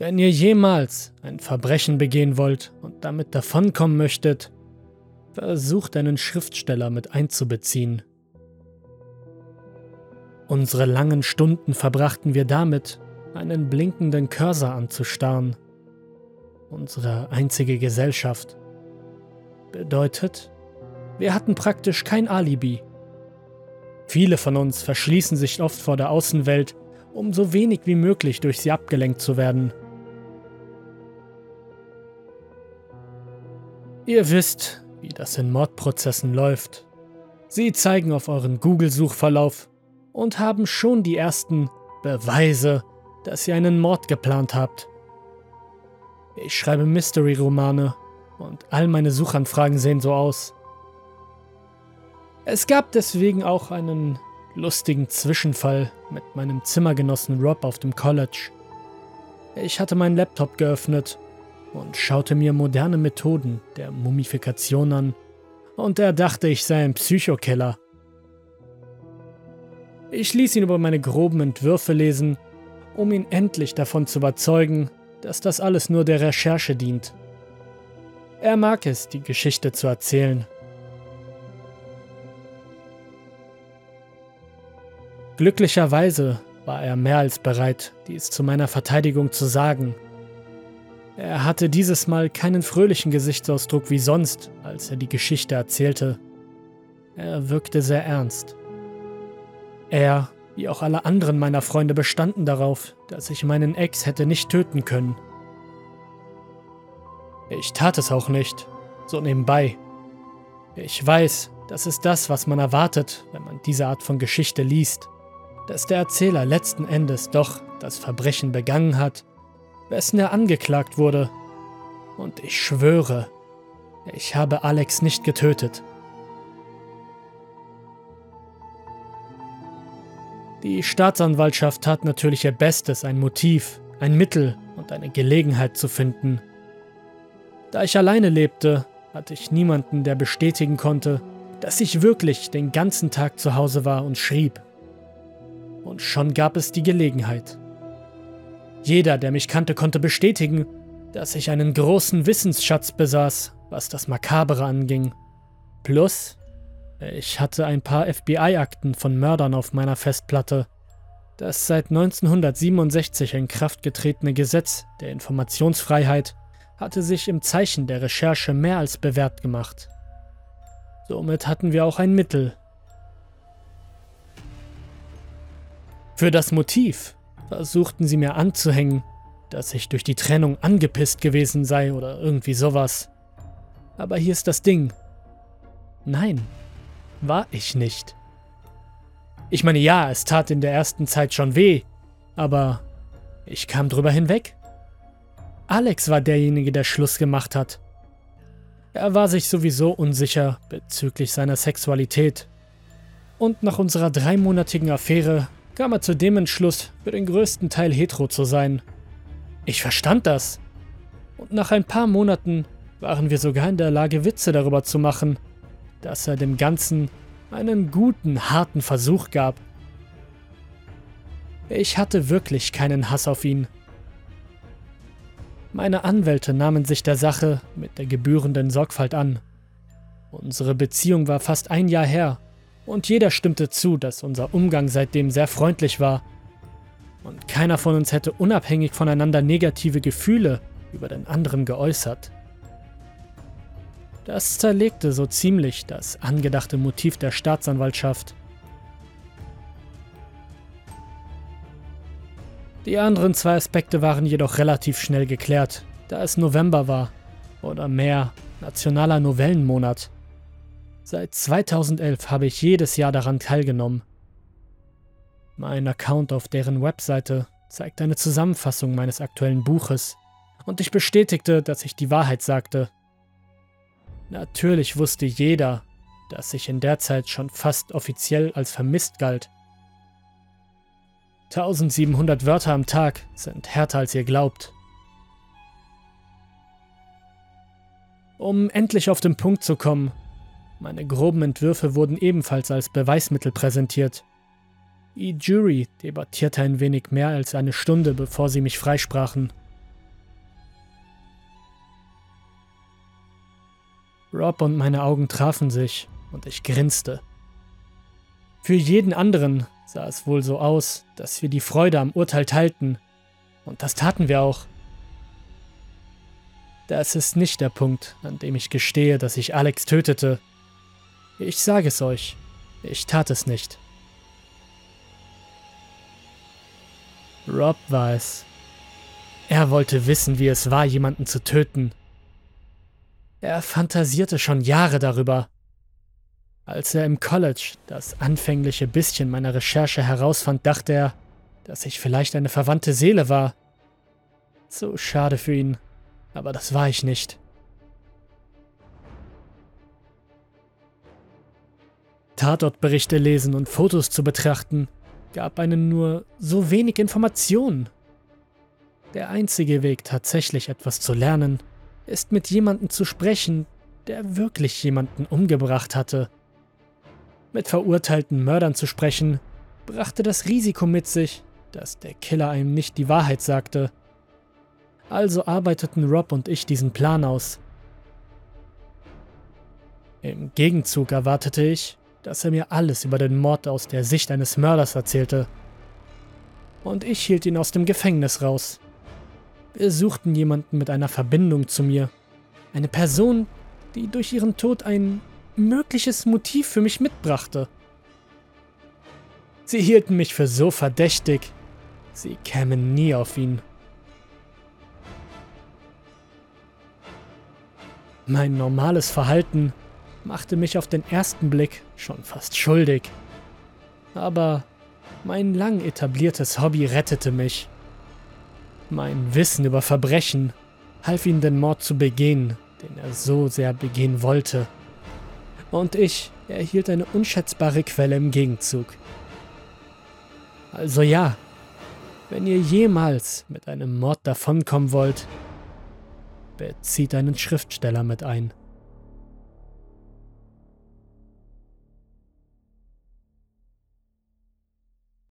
Wenn ihr jemals ein Verbrechen begehen wollt und damit davonkommen möchtet, versucht einen Schriftsteller mit einzubeziehen. Unsere langen Stunden verbrachten wir damit, einen blinkenden Cursor anzustarren. Unsere einzige Gesellschaft. Bedeutet, wir hatten praktisch kein Alibi. Viele von uns verschließen sich oft vor der Außenwelt, um so wenig wie möglich durch sie abgelenkt zu werden. Ihr wisst, wie das in Mordprozessen läuft. Sie zeigen auf euren Google-Suchverlauf und haben schon die ersten Beweise, dass ihr einen Mord geplant habt. Ich schreibe Mystery-Romane und all meine Suchanfragen sehen so aus. Es gab deswegen auch einen lustigen Zwischenfall mit meinem Zimmergenossen Rob auf dem College. Ich hatte meinen Laptop geöffnet und schaute mir moderne Methoden der Mumifikation an, und er dachte, ich sei ein Psychokiller. Ich ließ ihn über meine groben Entwürfe lesen, um ihn endlich davon zu überzeugen, dass das alles nur der Recherche dient. Er mag es, die Geschichte zu erzählen. Glücklicherweise war er mehr als bereit, dies zu meiner Verteidigung zu sagen. Er hatte dieses Mal keinen fröhlichen Gesichtsausdruck wie sonst, als er die Geschichte erzählte. Er wirkte sehr ernst. Er, wie auch alle anderen meiner Freunde, bestanden darauf, dass ich meinen Ex hätte nicht töten können. Ich tat es auch nicht, so nebenbei. Ich weiß, das ist das, was man erwartet, wenn man diese Art von Geschichte liest, dass der Erzähler letzten Endes doch das Verbrechen begangen hat, wessen er angeklagt wurde. Und ich schwöre, ich habe Alex nicht getötet. Die Staatsanwaltschaft tat natürlich ihr Bestes, ein Motiv, ein Mittel und eine Gelegenheit zu finden. Da ich alleine lebte, hatte ich niemanden, der bestätigen konnte, dass ich wirklich den ganzen Tag zu Hause war und schrieb. Und schon gab es die Gelegenheit. Jeder, der mich kannte, konnte bestätigen, dass ich einen großen Wissensschatz besaß, was das Makabere anging. Plus, ich hatte ein paar FBI-Akten von Mördern auf meiner Festplatte. Das seit 1967 in Kraft getretene Gesetz der Informationsfreiheit hatte sich im Zeichen der Recherche mehr als bewährt gemacht. Somit hatten wir auch ein Mittel. Für das Motiv versuchten sie mir anzuhängen, dass ich durch die Trennung angepisst gewesen sei oder irgendwie sowas. Aber hier ist das Ding. Nein, war ich nicht. Ich meine, ja, es tat in der ersten Zeit schon weh, aber ich kam drüber hinweg. Alex war derjenige, der Schluss gemacht hat. Er war sich sowieso unsicher bezüglich seiner Sexualität. Und nach unserer dreimonatigen Affäre kam er zu dem Entschluss, für den größten Teil hetero zu sein. Ich verstand das. Und nach ein paar Monaten waren wir sogar in der Lage, Witze darüber zu machen, dass er dem Ganzen einen guten, harten Versuch gab. Ich hatte wirklich keinen Hass auf ihn. Meine Anwälte nahmen sich der Sache mit der gebührenden Sorgfalt an. Unsere Beziehung war fast ein Jahr her und jeder stimmte zu, dass unser Umgang seitdem sehr freundlich war und keiner von uns hätte unabhängig voneinander negative Gefühle über den anderen geäußert. Das zerlegte so ziemlich das angedachte Motiv der Staatsanwaltschaft. Die anderen zwei Aspekte waren jedoch relativ schnell geklärt, da es November war oder mehr nationaler Novellenmonat. Seit 2011 habe ich jedes Jahr daran teilgenommen. Mein Account auf deren Webseite zeigt eine Zusammenfassung meines aktuellen Buches und ich bestätigte, dass ich die Wahrheit sagte. Natürlich wusste jeder, dass ich in der Zeit schon fast offiziell als vermisst galt. 1700 Wörter am Tag sind härter als ihr glaubt. Um endlich auf den Punkt zu kommen, meine groben Entwürfe wurden ebenfalls als Beweismittel präsentiert. Die Jury debattierte ein wenig mehr als eine Stunde, bevor sie mich freisprachen. Rob und meine Augen trafen sich und ich grinste. Für jeden anderen sah es wohl so aus, dass wir die Freude am Urteil teilten. Und das taten wir auch. Das ist nicht der Punkt, an dem ich gestehe, dass ich Alex tötete. Ich sage es euch, ich tat es nicht. Rob war es. Er wollte wissen, wie es war, jemanden zu töten. Er fantasierte schon Jahre darüber. Als er im College das anfängliche bisschen meiner Recherche herausfand, dachte er, dass ich vielleicht eine verwandte Seele war. So schade für ihn, aber das war ich nicht. Tatortberichte lesen und Fotos zu betrachten, gab einen nur so wenig Informationen. Der einzige Weg, tatsächlich etwas zu lernen, ist mit jemandem zu sprechen, der wirklich jemanden umgebracht hatte. Mit verurteilten Mördern zu sprechen, brachte das Risiko mit sich, dass der Killer einem nicht die Wahrheit sagte. Also arbeiteten Rob und ich diesen Plan aus. Im Gegenzug erwartete ich, dass er mir alles über den Mord aus der Sicht eines Mörders erzählte. Und ich hielt ihn aus dem Gefängnis raus. Wir suchten jemanden mit einer Verbindung zu mir. Eine Person, die durch ihren Tod ein mögliches Motiv für mich mitbrachte. Sie hielten mich für so verdächtig, sie kämen nie auf ihn. Mein normales Verhalten machte mich auf den ersten Blick schon fast schuldig. Aber mein lang etabliertes Hobby rettete mich. Mein Wissen über Verbrechen half ihm den Mord zu begehen, den er so sehr begehen wollte. Und ich erhielt eine unschätzbare Quelle im Gegenzug. Also ja, wenn ihr jemals mit einem Mord davonkommen wollt, bezieht einen Schriftsteller mit ein.